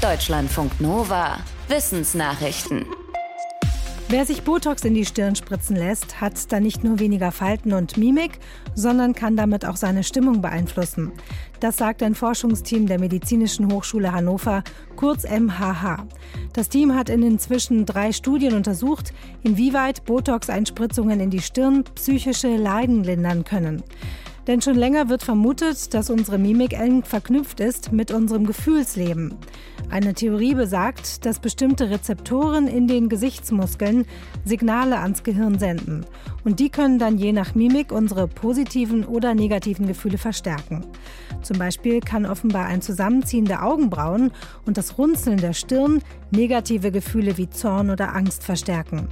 Deutschlandfunk Nova. Wissensnachrichten. Wer sich Botox in die Stirn spritzen lässt, hat dann nicht nur weniger Falten und Mimik, sondern kann damit auch seine Stimmung beeinflussen. Das sagt ein Forschungsteam der Medizinischen Hochschule Hannover, kurz MHH. Das Team hat in inzwischen drei Studien untersucht, inwieweit Botox-Einspritzungen in die Stirn psychische Leiden lindern können. Denn schon länger wird vermutet, dass unsere Mimik eng verknüpft ist mit unserem Gefühlsleben. Eine Theorie besagt, dass bestimmte Rezeptoren in den Gesichtsmuskeln Signale ans Gehirn senden. Und die können dann je nach Mimik unsere positiven oder negativen Gefühle verstärken. Zum Beispiel kann offenbar ein Zusammenziehen der Augenbrauen und das Runzeln der Stirn negative Gefühle wie Zorn oder Angst verstärken.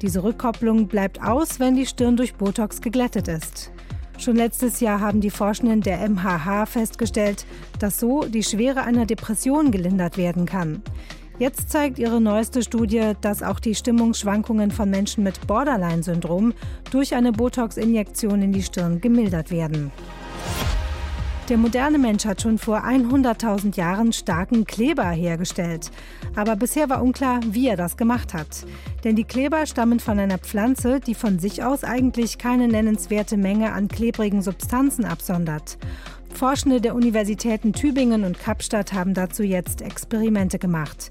Diese Rückkopplung bleibt aus, wenn die Stirn durch Botox geglättet ist. Schon letztes Jahr haben die Forschenden der MHH festgestellt, dass so die Schwere einer Depression gelindert werden kann. Jetzt zeigt ihre neueste Studie, dass auch die Stimmungsschwankungen von Menschen mit Borderline-Syndrom durch eine Botox-Injektion in die Stirn gemildert werden. Der moderne Mensch hat schon vor 100.000 Jahren starken Kleber hergestellt. Aber bisher war unklar, wie er das gemacht hat. Denn die Kleber stammen von einer Pflanze, die von sich aus eigentlich keine nennenswerte Menge an klebrigen Substanzen absondert. Forschende der Universitäten Tübingen und Kapstadt haben dazu jetzt Experimente gemacht.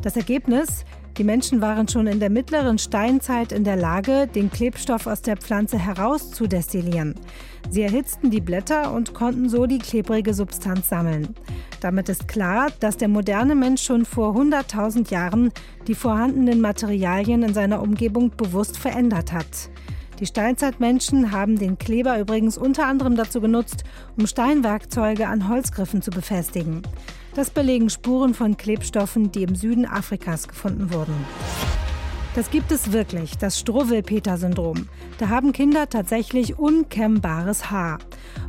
Das Ergebnis? Die Menschen waren schon in der mittleren Steinzeit in der Lage, den Klebstoff aus der Pflanze herauszudestillieren. Sie erhitzten die Blätter und konnten so die klebrige Substanz sammeln. Damit ist klar, dass der moderne Mensch schon vor 100.000 Jahren die vorhandenen Materialien in seiner Umgebung bewusst verändert hat. Die Steinzeitmenschen haben den Kleber übrigens unter anderem dazu genutzt, um Steinwerkzeuge an Holzgriffen zu befestigen. Das belegen Spuren von Klebstoffen, die im Süden Afrikas gefunden wurden. Das gibt es wirklich, das Struwwelpeter-Syndrom. Da haben Kinder tatsächlich unkennbares Haar.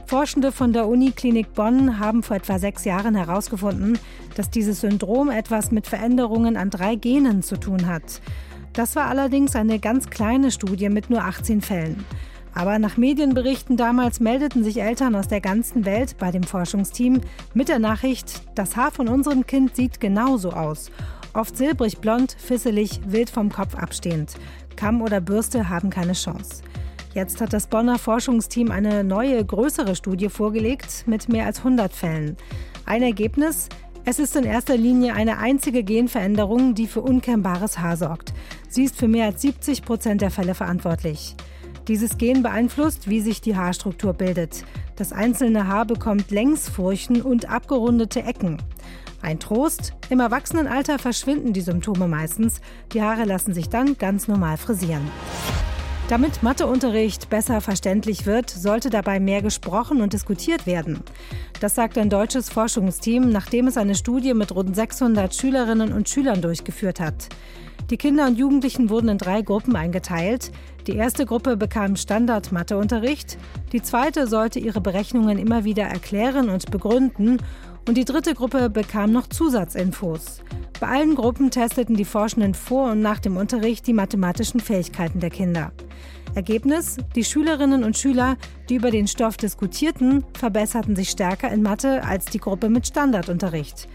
Forschende von der Uniklinik Bonn haben vor etwa sechs Jahren herausgefunden, dass dieses Syndrom etwas mit Veränderungen an drei Genen zu tun hat. Das war allerdings eine ganz kleine Studie mit nur 18 Fällen. Aber nach Medienberichten damals meldeten sich Eltern aus der ganzen Welt bei dem Forschungsteam mit der Nachricht, das Haar von unserem Kind sieht genauso aus. Oft silbrig blond, fisselig, wild vom Kopf abstehend. Kamm oder Bürste haben keine Chance. Jetzt hat das Bonner Forschungsteam eine neue, größere Studie vorgelegt mit mehr als 100 Fällen. Ein Ergebnis? Es ist in erster Linie eine einzige Genveränderung, die für unkennbares Haar sorgt. Sie ist für mehr als 70 Prozent der Fälle verantwortlich. Dieses Gen beeinflusst, wie sich die Haarstruktur bildet. Das einzelne Haar bekommt Längsfurchen und abgerundete Ecken. Ein Trost, im Erwachsenenalter verschwinden die Symptome meistens, die Haare lassen sich dann ganz normal frisieren. Damit Matheunterricht besser verständlich wird, sollte dabei mehr gesprochen und diskutiert werden. Das sagt ein deutsches Forschungsteam, nachdem es eine Studie mit rund 600 Schülerinnen und Schülern durchgeführt hat. Die Kinder und Jugendlichen wurden in drei Gruppen eingeteilt. Die erste Gruppe bekam Standard-Matheunterricht, die zweite sollte ihre Berechnungen immer wieder erklären und begründen und die dritte Gruppe bekam noch Zusatzinfos. Bei allen Gruppen testeten die Forschenden vor und nach dem Unterricht die mathematischen Fähigkeiten der Kinder. Ergebnis? Die Schülerinnen und Schüler, die über den Stoff diskutierten, verbesserten sich stärker in Mathe als die Gruppe mit Standardunterricht.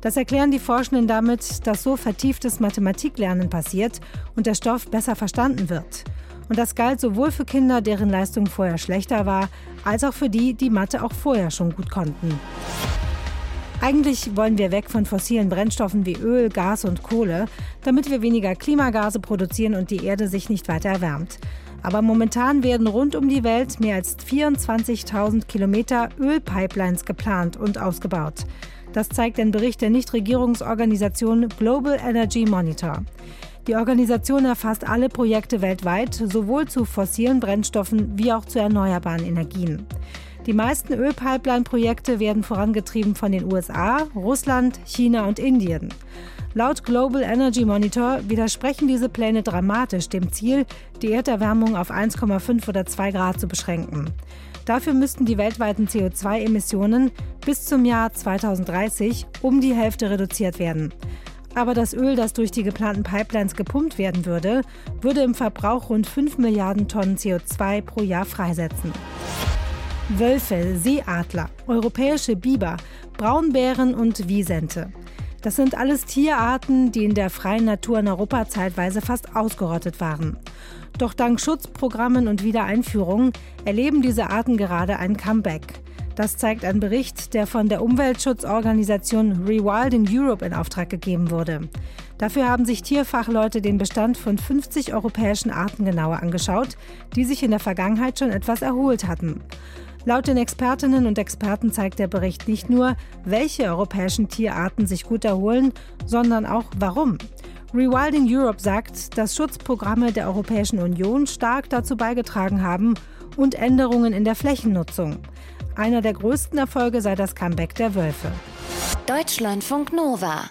Das erklären die Forschenden damit, dass so vertieftes Mathematiklernen passiert und der Stoff besser verstanden wird. Und das galt sowohl für Kinder, deren Leistung vorher schlechter war, als auch für die, die Mathe auch vorher schon gut konnten. Eigentlich wollen wir weg von fossilen Brennstoffen wie Öl, Gas und Kohle, damit wir weniger Klimagase produzieren und die Erde sich nicht weiter erwärmt. Aber momentan werden rund um die Welt mehr als 24.000 Kilometer Ölpipelines geplant und ausgebaut. Das zeigt ein Bericht der Nichtregierungsorganisation Global Energy Monitor. Die Organisation erfasst alle Projekte weltweit, sowohl zu fossilen Brennstoffen wie auch zu erneuerbaren Energien. Die meisten Ölpipeline-Projekte werden vorangetrieben von den USA, Russland, China und Indien. Laut Global Energy Monitor widersprechen diese Pläne dramatisch dem Ziel, die Erderwärmung auf 1,5 oder 2 Grad zu beschränken. Dafür müssten die weltweiten CO2-Emissionen bis zum Jahr 2030 um die Hälfte reduziert werden. Aber das Öl, das durch die geplanten Pipelines gepumpt werden würde, würde im Verbrauch rund 5 Milliarden Tonnen CO2 pro Jahr freisetzen. Wölfe, Seeadler, europäische Biber, Braunbären und Wiesente. Das sind alles Tierarten, die in der freien Natur in Europa zeitweise fast ausgerottet waren. Doch dank Schutzprogrammen und Wiedereinführungen erleben diese Arten gerade ein Comeback. Das zeigt ein Bericht, der von der Umweltschutzorganisation Rewilding Europe in Auftrag gegeben wurde. Dafür haben sich Tierfachleute den Bestand von 50 europäischen Arten genauer angeschaut, die sich in der Vergangenheit schon etwas erholt hatten. Laut den Expertinnen und Experten zeigt der Bericht nicht nur, welche europäischen Tierarten sich gut erholen, sondern auch warum. Rewilding Europe sagt, dass Schutzprogramme der Europäischen Union stark dazu beigetragen haben und Änderungen in der Flächennutzung. Einer der größten Erfolge sei das Comeback der Wölfe. Deutschlandfunk Nova